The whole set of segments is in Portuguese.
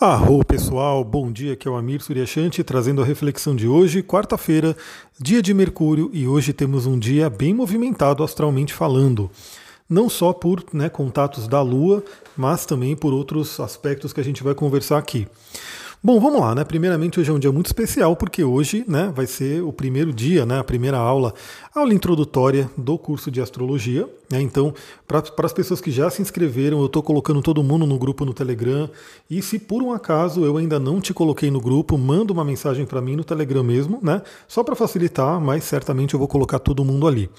Arro pessoal, bom dia, aqui é o Amir Suryashanti trazendo a reflexão de hoje, quarta-feira, dia de Mercúrio, e hoje temos um dia bem movimentado astralmente falando. Não só por né, contatos da Lua, mas também por outros aspectos que a gente vai conversar aqui. Bom, vamos lá, né? Primeiramente, hoje é um dia muito especial, porque hoje né, vai ser o primeiro dia, né, a primeira aula, aula introdutória do curso de astrologia. Né? Então, para as pessoas que já se inscreveram, eu estou colocando todo mundo no grupo no Telegram. E se por um acaso eu ainda não te coloquei no grupo, manda uma mensagem para mim no Telegram mesmo, né? Só para facilitar, mas certamente eu vou colocar todo mundo ali.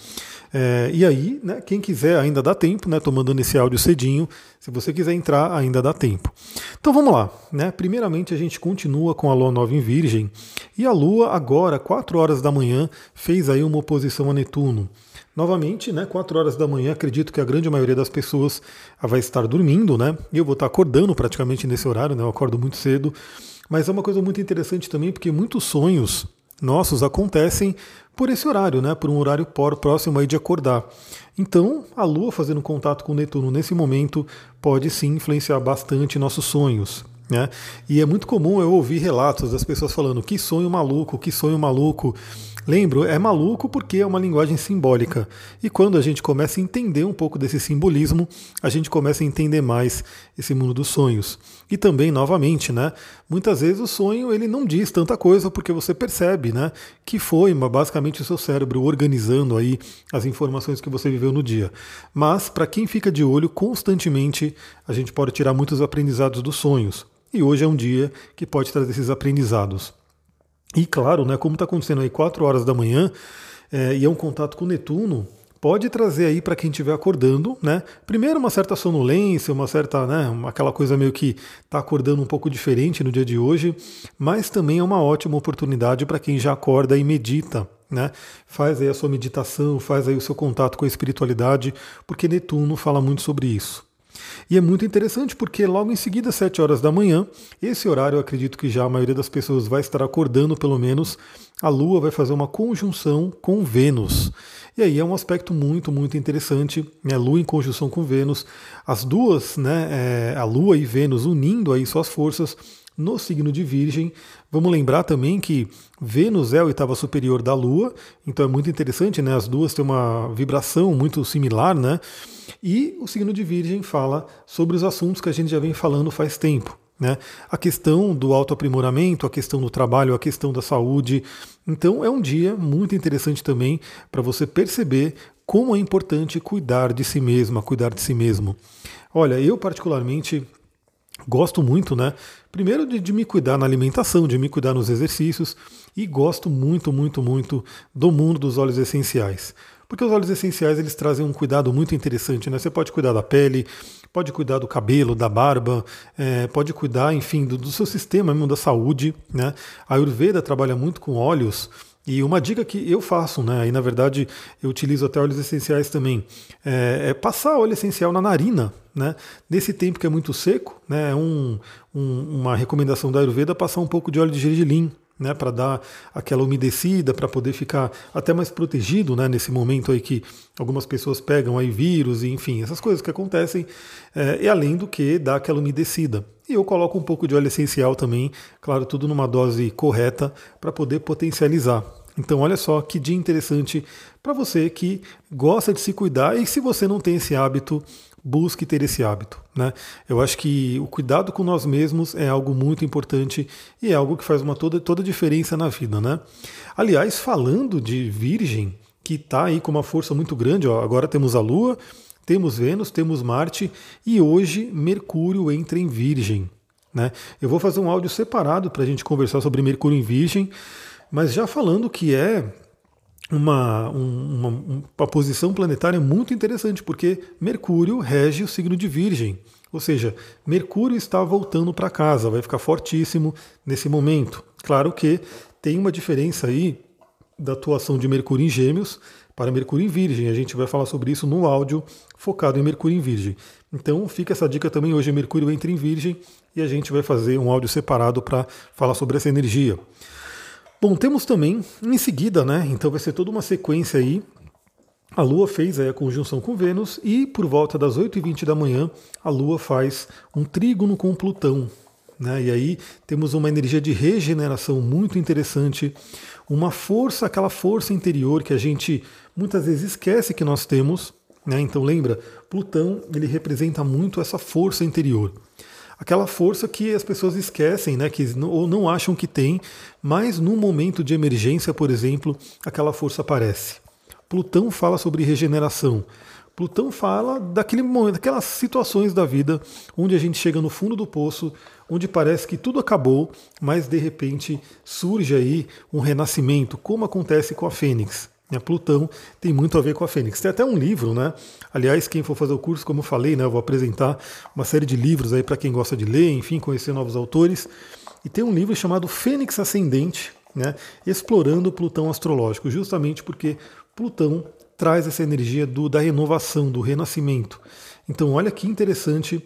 É, e aí, né, quem quiser ainda dá tempo, né? Tô mandando esse áudio cedinho. Se você quiser entrar, ainda dá tempo. Então vamos lá, né? Primeiramente a gente continua com a Lua nova em Virgem e a Lua agora, 4 horas da manhã, fez aí uma oposição a Netuno. Novamente, né, 4 horas da manhã, acredito que a grande maioria das pessoas vai estar dormindo, né? E eu vou estar acordando praticamente nesse horário, né? Eu acordo muito cedo. Mas é uma coisa muito interessante também, porque muitos sonhos nossos acontecem por esse horário, né? Por um horário próximo aí de acordar. Então, a Lua fazendo contato com Netuno nesse momento pode sim influenciar bastante nossos sonhos. Né? E é muito comum eu ouvir relatos das pessoas falando que sonho maluco, que sonho maluco. Lembro, é maluco porque é uma linguagem simbólica. E quando a gente começa a entender um pouco desse simbolismo, a gente começa a entender mais esse mundo dos sonhos. E também, novamente, né? Muitas vezes o sonho ele não diz tanta coisa porque você percebe, né? Que foi basicamente o seu cérebro organizando aí as informações que você viveu no dia. Mas para quem fica de olho constantemente, a gente pode tirar muitos aprendizados dos sonhos. E hoje é um dia que pode trazer esses aprendizados. E claro, né, como está acontecendo aí 4 horas da manhã, é, e é um contato com Netuno, pode trazer aí para quem estiver acordando, né? Primeiro uma certa sonolência, uma certa, né, aquela coisa meio que está acordando um pouco diferente no dia de hoje, mas também é uma ótima oportunidade para quem já acorda e medita, né? Faz aí a sua meditação, faz aí o seu contato com a espiritualidade, porque Netuno fala muito sobre isso. E é muito interessante porque logo em seguida, às 7 horas da manhã, esse horário eu acredito que já a maioria das pessoas vai estar acordando, pelo menos, a Lua vai fazer uma conjunção com Vênus. E aí é um aspecto muito, muito interessante, né? Lua em conjunção com Vênus, as duas, né, é, a Lua e Vênus unindo aí suas forças no signo de Virgem. Vamos lembrar também que Vênus é a oitava superior da Lua, então é muito interessante, né? As duas têm uma vibração muito similar, né? E o signo de Virgem fala sobre os assuntos que a gente já vem falando faz tempo. Né? A questão do autoaprimoramento, a questão do trabalho, a questão da saúde. Então é um dia muito interessante também para você perceber como é importante cuidar de si mesma, cuidar de si mesmo. Olha, eu particularmente Gosto muito, né? Primeiro de, de, me cuidar na alimentação, de me cuidar nos exercícios e gosto muito, muito, muito do mundo dos óleos essenciais. Porque os óleos essenciais eles trazem um cuidado muito interessante, né? Você pode cuidar da pele, pode cuidar do cabelo, da barba, é, pode cuidar, enfim, do, do seu sistema mesmo da saúde, né? A Ayurveda trabalha muito com óleos e uma dica que eu faço, né? Aí na verdade eu utilizo até óleos essenciais também, é, é passar óleo essencial na narina, né? Nesse tempo que é muito seco, né? É um, um, uma recomendação da Ayurveda passar um pouco de óleo de gergelim, né, para dar aquela umedecida, para poder ficar até mais protegido, né, nesse momento aí que algumas pessoas pegam aí vírus e enfim, essas coisas que acontecem, é, e além do que dá aquela umedecida. E eu coloco um pouco de óleo essencial também, claro, tudo numa dose correta para poder potencializar. Então, olha só que dia interessante para você que gosta de se cuidar e se você não tem esse hábito, busque ter esse hábito. Né? Eu acho que o cuidado com nós mesmos é algo muito importante e é algo que faz uma toda, toda diferença na vida. Né? Aliás, falando de Virgem, que está aí com uma força muito grande, ó, agora temos a Lua, temos Vênus, temos Marte e hoje Mercúrio entra em Virgem. Né? Eu vou fazer um áudio separado para a gente conversar sobre Mercúrio em Virgem, mas já falando que é uma, uma, uma posição planetária muito interessante, porque Mercúrio rege o signo de Virgem. Ou seja, Mercúrio está voltando para casa, vai ficar fortíssimo nesse momento. Claro que tem uma diferença aí da atuação de Mercúrio em Gêmeos para Mercúrio em Virgem. A gente vai falar sobre isso no áudio focado em Mercúrio em Virgem. Então fica essa dica também. Hoje Mercúrio entra em Virgem e a gente vai fazer um áudio separado para falar sobre essa energia. Bom, temos também em seguida, né? Então vai ser toda uma sequência aí. A Lua fez a conjunção com Vênus e por volta das 8h20 da manhã a Lua faz um trígono com Plutão. né? E aí temos uma energia de regeneração muito interessante, uma força, aquela força interior que a gente muitas vezes esquece que nós temos. Né? Então lembra, Plutão ele representa muito essa força interior. Aquela força que as pessoas esquecem, né, que ou não acham que tem, mas no momento de emergência, por exemplo, aquela força aparece. Plutão fala sobre regeneração. Plutão fala daquele momento, daquelas situações da vida onde a gente chega no fundo do poço, onde parece que tudo acabou, mas de repente surge aí um renascimento, como acontece com a Fênix. A Plutão tem muito a ver com a Fênix. Tem até um livro, né? Aliás, quem for fazer o curso, como eu falei, né, eu vou apresentar uma série de livros aí para quem gosta de ler, enfim, conhecer novos autores. E tem um livro chamado Fênix Ascendente, né, explorando Plutão astrológico, justamente porque Plutão traz essa energia do, da renovação, do renascimento. Então, olha que interessante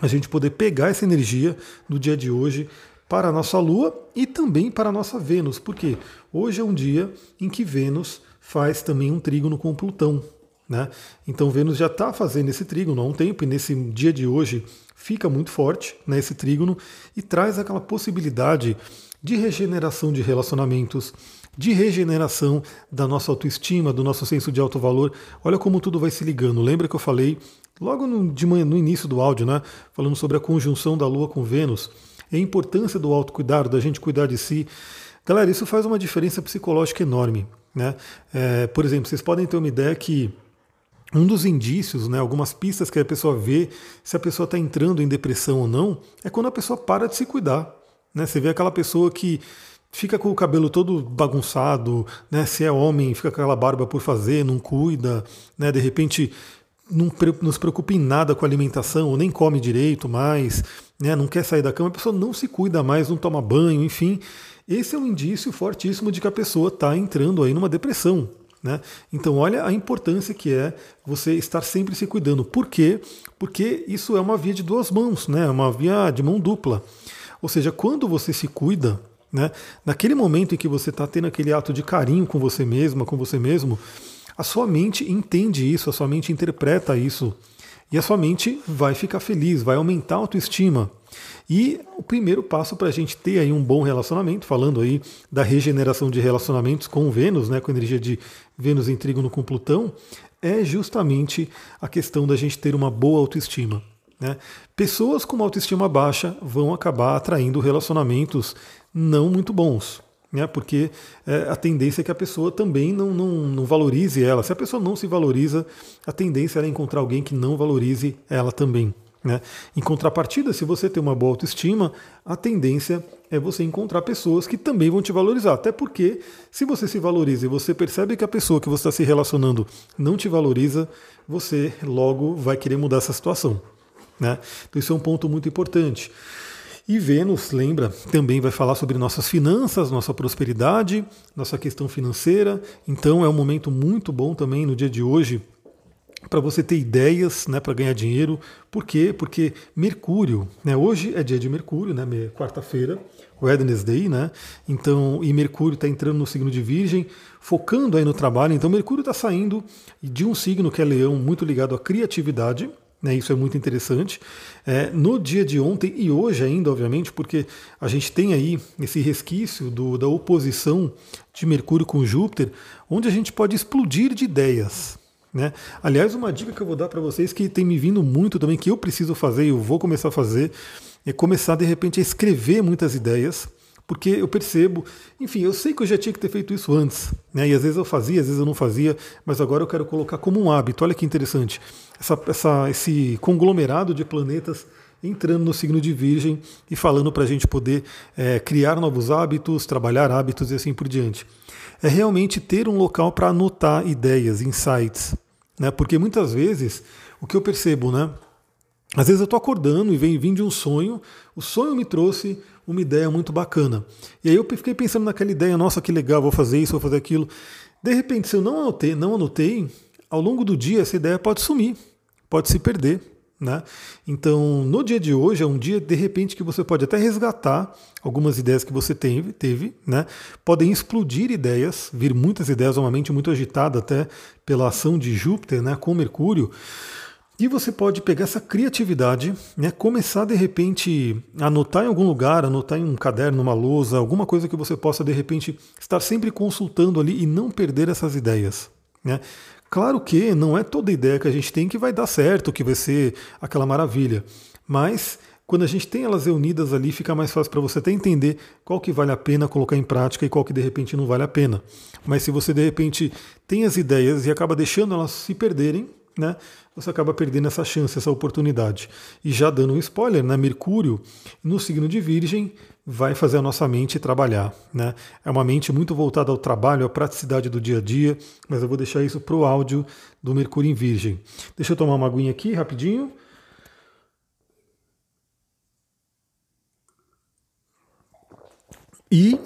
a gente poder pegar essa energia do dia de hoje para a nossa Lua e também para a nossa Vênus, porque hoje é um dia em que Vênus faz também um trígono com Plutão. Né? Então Vênus já está fazendo esse trígono há um tempo, e nesse dia de hoje fica muito forte né, esse trígono e traz aquela possibilidade de regeneração de relacionamentos, de regeneração da nossa autoestima, do nosso senso de alto valor. Olha como tudo vai se ligando. Lembra que eu falei logo no, de manhã, no início do áudio, né? Falando sobre a conjunção da Lua com Vênus e a importância do autocuidado, da gente cuidar de si. Galera, isso faz uma diferença psicológica enorme. Né? É, por exemplo, vocês podem ter uma ideia que um dos indícios, né, algumas pistas que a pessoa vê se a pessoa está entrando em depressão ou não, é quando a pessoa para de se cuidar. Né? Você vê aquela pessoa que fica com o cabelo todo bagunçado, né? Se é homem, fica com aquela barba por fazer, não cuida, né? De repente não, não se preocupa em nada com a alimentação, ou nem come direito mais, né? Não quer sair da cama, a pessoa não se cuida mais, não toma banho, enfim. Esse é um indício fortíssimo de que a pessoa está entrando aí numa depressão. Né? Então, olha a importância que é você estar sempre se cuidando. Por quê? Porque isso é uma via de duas mãos, né? É uma via de mão dupla. Ou seja, quando você se cuida, né? Naquele momento em que você está tendo aquele ato de carinho com você mesma, com você mesmo, a sua mente entende isso, a sua mente interpreta isso. E a sua mente vai ficar feliz, vai aumentar a autoestima. E o primeiro passo para a gente ter aí um bom relacionamento, falando aí da regeneração de relacionamentos com Vênus, né, com a energia de Vênus em trígono com Plutão, é justamente a questão da gente ter uma boa autoestima. Né? Pessoas com uma autoestima baixa vão acabar atraindo relacionamentos não muito bons. Né, porque é, a tendência é que a pessoa também não, não, não valorize ela. Se a pessoa não se valoriza, a tendência é encontrar alguém que não valorize ela também. Né? Em contrapartida, se você tem uma boa autoestima, a tendência é você encontrar pessoas que também vão te valorizar. Até porque, se você se valoriza e você percebe que a pessoa que você está se relacionando não te valoriza, você logo vai querer mudar essa situação. Né? Então, isso é um ponto muito importante. E Vênus, lembra, também vai falar sobre nossas finanças, nossa prosperidade, nossa questão financeira. Então é um momento muito bom também no dia de hoje para você ter ideias né, para ganhar dinheiro. Por quê? Porque Mercúrio, né, hoje é dia de Mercúrio, né, quarta-feira, Wednesday, né? Então, e Mercúrio está entrando no signo de Virgem, focando aí no trabalho. Então, Mercúrio está saindo de um signo que é Leão, muito ligado à criatividade, né, isso é muito interessante. É, no dia de ontem e hoje ainda, obviamente, porque a gente tem aí esse resquício do, da oposição de Mercúrio com Júpiter, onde a gente pode explodir de ideias. Né? Aliás, uma dica que eu vou dar para vocês que tem me vindo muito também, que eu preciso fazer e eu vou começar a fazer, é começar de repente a escrever muitas ideias porque eu percebo, enfim, eu sei que eu já tinha que ter feito isso antes, né? E às vezes eu fazia, às vezes eu não fazia, mas agora eu quero colocar como um hábito. Olha que interessante, essa, essa, esse conglomerado de planetas entrando no signo de Virgem e falando para a gente poder é, criar novos hábitos, trabalhar hábitos e assim por diante. É realmente ter um local para anotar ideias, insights, né? Porque muitas vezes o que eu percebo, né? Às vezes eu estou acordando e vem, vem de um sonho, o sonho me trouxe uma ideia muito bacana. E aí eu fiquei pensando naquela ideia, nossa, que legal, vou fazer isso, vou fazer aquilo. De repente, se eu não anotei, não anotei, ao longo do dia essa ideia pode sumir, pode se perder. Né? Então, no dia de hoje é um dia de repente que você pode até resgatar algumas ideias que você teve, teve né? podem explodir ideias, vir muitas ideias, uma mente muito agitada até pela ação de Júpiter né? com Mercúrio, E você pode pegar essa criatividade, né, começar de repente a anotar em algum lugar, anotar em um caderno, numa lousa, alguma coisa que você possa de repente estar sempre consultando ali e não perder essas ideias. Né? Claro que não é toda ideia que a gente tem que vai dar certo, que vai ser aquela maravilha, mas quando a gente tem elas reunidas ali, fica mais fácil para você até entender qual que vale a pena colocar em prática e qual que de repente não vale a pena. Mas se você de repente tem as ideias e acaba deixando elas se perderem, né, você acaba perdendo essa chance, essa oportunidade. E já dando um spoiler, né, Mercúrio no signo de Virgem vai fazer a nossa mente trabalhar. Né? É uma mente muito voltada ao trabalho, à praticidade do dia a dia, mas eu vou deixar isso para o áudio do Mercúrio em Virgem. Deixa eu tomar uma aguinha aqui rapidinho. E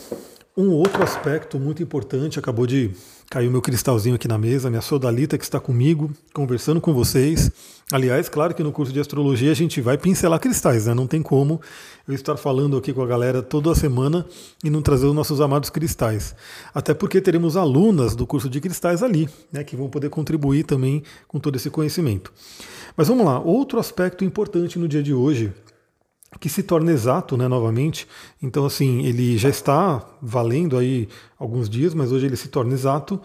um outro aspecto muito importante acabou de Caiu meu cristalzinho aqui na mesa, minha sodalita que está comigo, conversando com vocês. Aliás, claro que no curso de astrologia a gente vai pincelar cristais, né? Não tem como eu estar falando aqui com a galera toda semana e não trazer os nossos amados cristais. Até porque teremos alunas do curso de cristais ali, né? Que vão poder contribuir também com todo esse conhecimento. Mas vamos lá, outro aspecto importante no dia de hoje que se torna exato, né, novamente. Então, assim, ele já está valendo aí alguns dias, mas hoje ele se torna exato.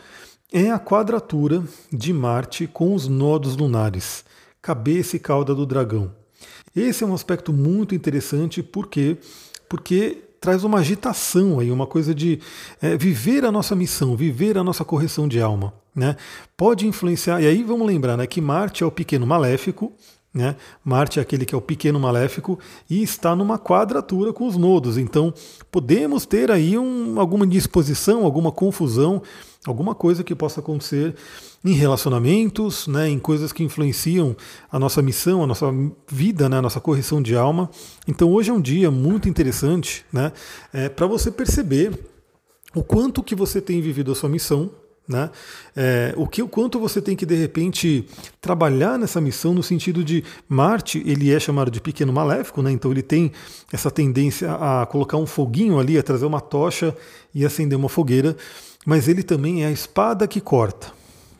É a quadratura de Marte com os nodos lunares, cabeça e cauda do dragão. Esse é um aspecto muito interessante, por quê? Porque traz uma agitação aí, uma coisa de é, viver a nossa missão, viver a nossa correção de alma. Né? Pode influenciar, e aí vamos lembrar né, que Marte é o pequeno maléfico, né? Marte é aquele que é o pequeno maléfico e está numa quadratura com os nodos. Então, podemos ter aí um, alguma disposição, alguma confusão, alguma coisa que possa acontecer em relacionamentos, né, em coisas que influenciam a nossa missão, a nossa vida, né, a nossa correção de alma. Então, hoje é um dia muito interessante né, é, para você perceber o quanto que você tem vivido a sua missão, né? É, o que o quanto você tem que de repente trabalhar nessa missão no sentido de Marte ele é chamado de pequeno maléfico, né? então ele tem essa tendência a colocar um foguinho ali, a trazer uma tocha e acender uma fogueira, mas ele também é a espada que corta.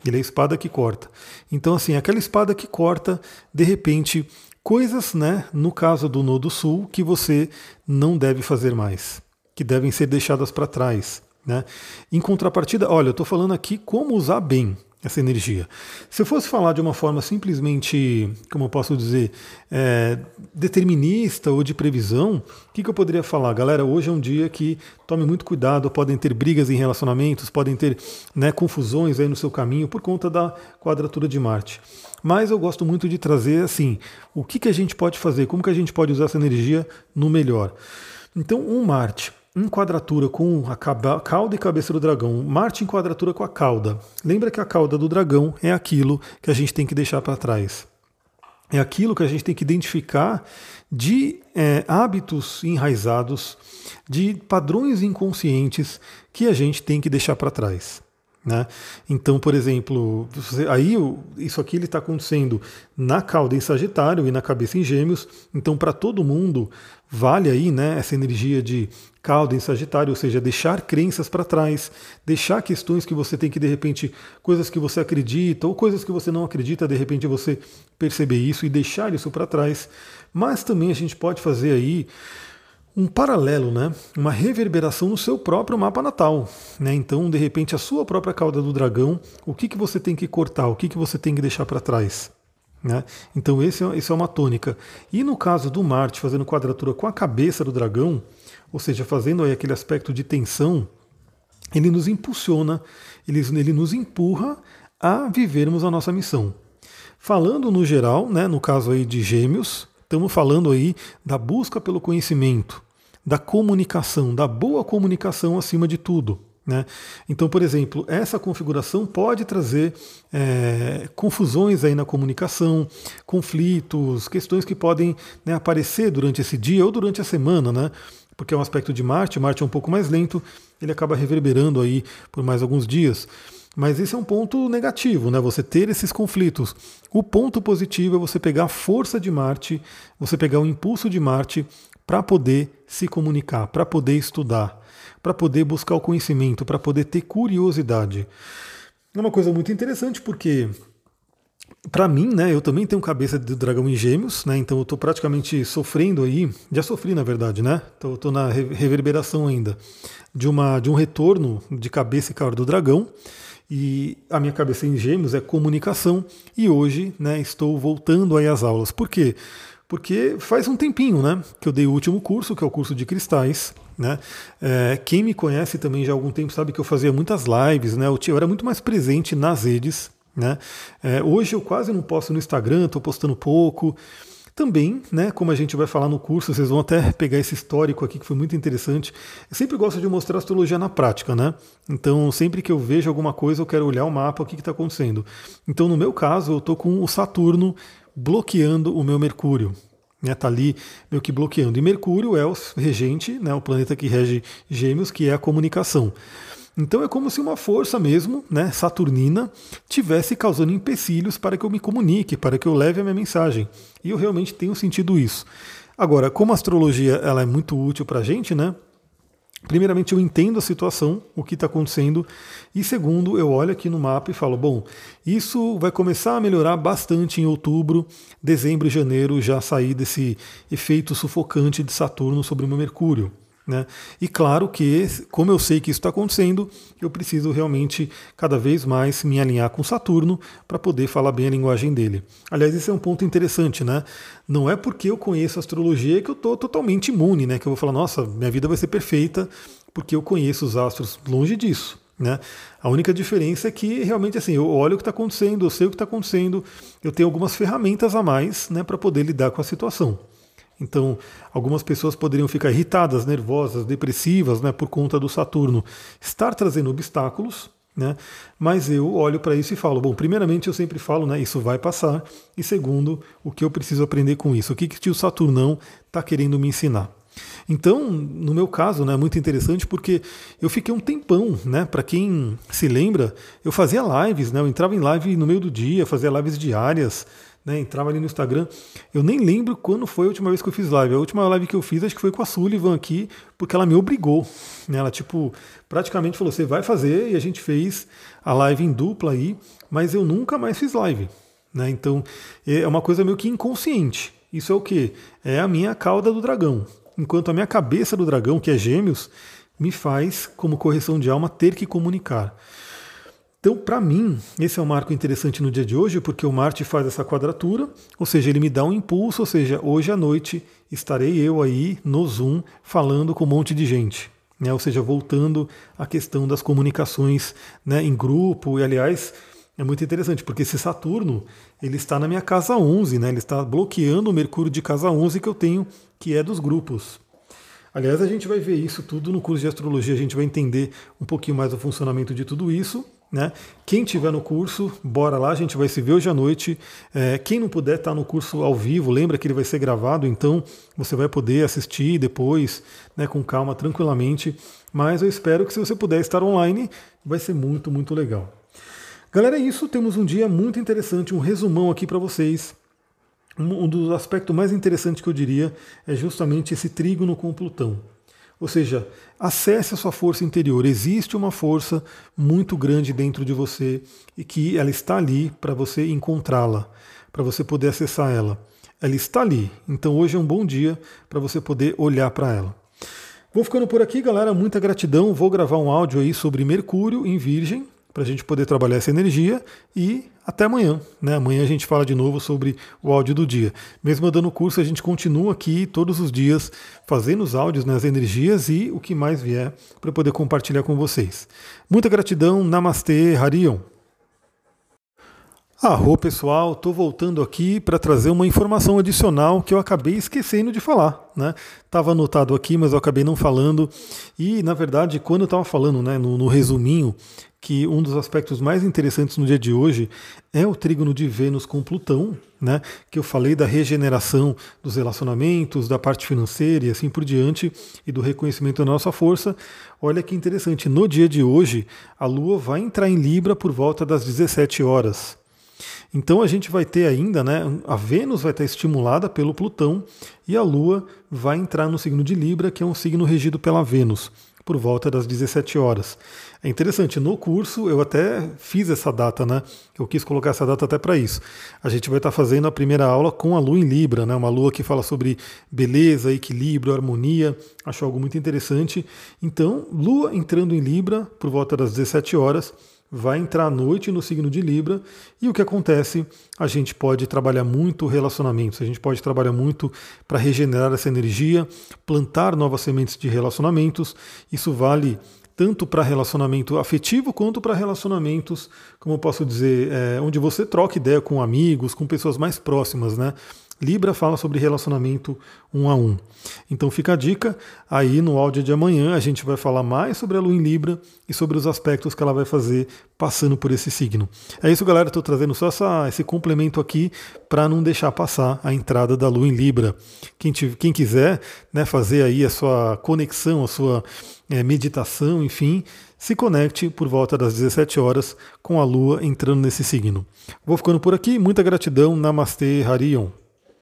Ele é a espada que corta. Então assim, aquela espada que corta, de repente, coisas, né, no caso do Nodo Sul, que você não deve fazer mais, que devem ser deixadas para trás. Né? Em contrapartida, olha, eu estou falando aqui como usar bem essa energia. Se eu fosse falar de uma forma simplesmente, como eu posso dizer, é, determinista ou de previsão, o que, que, eu poderia falar? Galera, hoje é um dia que tome muito cuidado, podem ter brigas em relacionamentos, podem ter né, confusões aí no seu caminho por conta da quadratura de Marte. Mas eu gosto muito de trazer assim, o que, que a gente pode fazer, como que a gente pode usar essa energia no melhor. Então, um Marte em quadratura com a cauda e cabeça do dragão, Marte em quadratura com a cauda. Lembra que a cauda do dragão é aquilo que a gente tem que deixar para trás. É aquilo que a gente tem que identificar de é, hábitos enraizados, de padrões inconscientes que a gente tem que deixar para trás. Né? Então, por exemplo, aí isso aqui está acontecendo na cauda em Sagitário e na cabeça em Gêmeos. Então, para todo mundo, vale aí né, essa energia de cauda em Sagitário, ou seja, deixar crenças para trás, deixar questões que você tem que, de repente, coisas que você acredita ou coisas que você não acredita, de repente você perceber isso e deixar isso para trás. Mas também a gente pode fazer aí um paralelo, né? uma reverberação no seu próprio mapa natal. Né? Então, de repente, a sua própria cauda do dragão, o que, que você tem que cortar, o que, que você tem que deixar para trás. Né? Então, esse é, esse é uma tônica. E no caso do Marte fazendo quadratura com a cabeça do dragão, ou seja, fazendo aí aquele aspecto de tensão, ele nos impulsiona, ele, ele nos empurra a vivermos a nossa missão. Falando no geral, né, no caso aí de Gêmeos, estamos falando aí da busca pelo conhecimento, da comunicação, da boa comunicação acima de tudo. Né? Então, por exemplo, essa configuração pode trazer é, confusões aí na comunicação, conflitos, questões que podem né, aparecer durante esse dia ou durante a semana, né? porque é um aspecto de Marte, Marte é um pouco mais lento, ele acaba reverberando aí por mais alguns dias. Mas esse é um ponto negativo, né? Você ter esses conflitos. O ponto positivo é você pegar a força de Marte, você pegar o impulso de Marte para poder se comunicar, para poder estudar, para poder buscar o conhecimento, para poder ter curiosidade. É uma coisa muito interessante porque para mim, né, eu também tenho cabeça do dragão em gêmeos, né, então eu estou praticamente sofrendo aí, já sofri na verdade, né, estou na reverberação ainda, de, uma, de um retorno de cabeça e cara do dragão, e a minha cabeça em gêmeos é comunicação, e hoje, né, estou voltando aí às aulas. Por quê? Porque faz um tempinho, né, que eu dei o último curso, que é o curso de cristais, né? É, quem me conhece também já há algum tempo sabe que eu fazia muitas lives, né? Eu, era muito mais presente nas redes, né? É, hoje eu quase não posto no Instagram, estou postando pouco. Também, né, como a gente vai falar no curso, vocês vão até pegar esse histórico aqui que foi muito interessante. Eu sempre gosto de mostrar astrologia na prática, né? Então, sempre que eu vejo alguma coisa, eu quero olhar o mapa, o que está acontecendo. Então, no meu caso, eu estou com o Saturno bloqueando o meu Mercúrio. Né, tá ali meio que bloqueando. E Mercúrio é o regente, né, o planeta que rege Gêmeos, que é a comunicação. Então é como se uma força mesmo, né, saturnina, tivesse causando empecilhos para que eu me comunique, para que eu leve a minha mensagem. E eu realmente tenho sentido isso. Agora, como a astrologia ela é muito útil para a gente, né? Primeiramente, eu entendo a situação, o que está acontecendo, e segundo, eu olho aqui no mapa e falo: bom, isso vai começar a melhorar bastante em outubro, dezembro e janeiro, já sair desse efeito sufocante de Saturno sobre o meu Mercúrio. Né? E claro que, como eu sei que isso está acontecendo, eu preciso realmente cada vez mais me alinhar com Saturno para poder falar bem a linguagem dele. Aliás, esse é um ponto interessante, né? Não é porque eu conheço astrologia que eu estou totalmente imune, né? Que eu vou falar, nossa, minha vida vai ser perfeita porque eu conheço os astros. Longe disso. Né? A única diferença é que realmente assim, eu olho o que está acontecendo, eu sei o que está acontecendo, eu tenho algumas ferramentas a mais né, para poder lidar com a situação. Então, algumas pessoas poderiam ficar irritadas, nervosas, depressivas, né, por conta do Saturno estar trazendo obstáculos, né? Mas eu olho para isso e falo, bom, primeiramente eu sempre falo, né, isso vai passar, e segundo, o que eu preciso aprender com isso? O que que o Saturnão está querendo me ensinar? Então, no meu caso, né, é muito interessante porque eu fiquei um tempão, né? Para quem se lembra, eu fazia lives, né? Eu entrava em live no meio do dia, fazia lives diárias, né, entrava ali no Instagram. Eu nem lembro quando foi a última vez que eu fiz live. A última live que eu fiz acho que foi com a Sullivan aqui, porque ela me obrigou. Né? Ela, tipo, praticamente falou: você vai fazer, e a gente fez a live em dupla aí, mas eu nunca mais fiz live. Né? Então é uma coisa meio que inconsciente. Isso é o que? É a minha cauda do dragão. Enquanto a minha cabeça do dragão, que é gêmeos, me faz, como correção de alma, ter que comunicar. Então, para mim, esse é um marco interessante no dia de hoje, porque o Marte faz essa quadratura, ou seja, ele me dá um impulso, ou seja, hoje à noite estarei eu aí no Zoom falando com um monte de gente. Né? Ou seja, voltando à questão das comunicações né, em grupo, e aliás, é muito interessante, porque esse Saturno ele está na minha casa 11, né? ele está bloqueando o Mercúrio de casa 11 que eu tenho, que é dos grupos. Aliás, a gente vai ver isso tudo no curso de astrologia, a gente vai entender um pouquinho mais o funcionamento de tudo isso. Né? Quem tiver no curso, bora lá, a gente vai se ver hoje à noite. É, quem não puder estar tá no curso ao vivo, lembra que ele vai ser gravado, então você vai poder assistir depois, né, com calma, tranquilamente. Mas eu espero que se você puder estar online, vai ser muito, muito legal. Galera, é isso. Temos um dia muito interessante, um resumão aqui para vocês. Um dos aspectos mais interessantes que eu diria é justamente esse trígono com Plutão. Ou seja, acesse a sua força interior. Existe uma força muito grande dentro de você e que ela está ali para você encontrá-la, para você poder acessar ela. Ela está ali. Então hoje é um bom dia para você poder olhar para ela. Vou ficando por aqui, galera. Muita gratidão. Vou gravar um áudio aí sobre Mercúrio em Virgem, para a gente poder trabalhar essa energia e até amanhã. Né? Amanhã a gente fala de novo sobre o áudio do dia. Mesmo dando curso, a gente continua aqui todos os dias fazendo os áudios né, energias e o que mais vier para poder compartilhar com vocês. Muita gratidão, Namastê, Harion. Arro pessoal, estou voltando aqui para trazer uma informação adicional que eu acabei esquecendo de falar. Né? Tava anotado aqui, mas eu acabei não falando. E na verdade, quando eu estava falando, né, no, no resuminho, que um dos aspectos mais interessantes no dia de hoje é o trígono de Vênus com Plutão, né? Que eu falei da regeneração dos relacionamentos, da parte financeira e assim por diante, e do reconhecimento da nossa força. Olha que interessante, no dia de hoje, a Lua vai entrar em Libra por volta das 17 horas. Então a gente vai ter ainda, né? A Vênus vai estar estimulada pelo Plutão e a Lua vai entrar no signo de Libra, que é um signo regido pela Vênus. Por volta das 17 horas. É interessante, no curso eu até fiz essa data, né? Eu quis colocar essa data até para isso. A gente vai estar tá fazendo a primeira aula com a lua em Libra, né? Uma lua que fala sobre beleza, equilíbrio, harmonia. Acho algo muito interessante. Então, lua entrando em Libra por volta das 17 horas vai entrar à noite no signo de Libra e o que acontece? A gente pode trabalhar muito relacionamentos, a gente pode trabalhar muito para regenerar essa energia, plantar novas sementes de relacionamentos. Isso vale tanto para relacionamento afetivo quanto para relacionamentos, como eu posso dizer, é, onde você troca ideia com amigos, com pessoas mais próximas, né? Libra fala sobre relacionamento um a um. Então fica a dica, aí no áudio de amanhã a gente vai falar mais sobre a Lua em Libra e sobre os aspectos que ela vai fazer passando por esse signo. É isso, galera, estou trazendo só essa, esse complemento aqui para não deixar passar a entrada da Lua em Libra. Quem, te, quem quiser né, fazer aí a sua conexão, a sua é, meditação, enfim, se conecte por volta das 17 horas com a Lua entrando nesse signo. Vou ficando por aqui, muita gratidão, Namastê, Harion.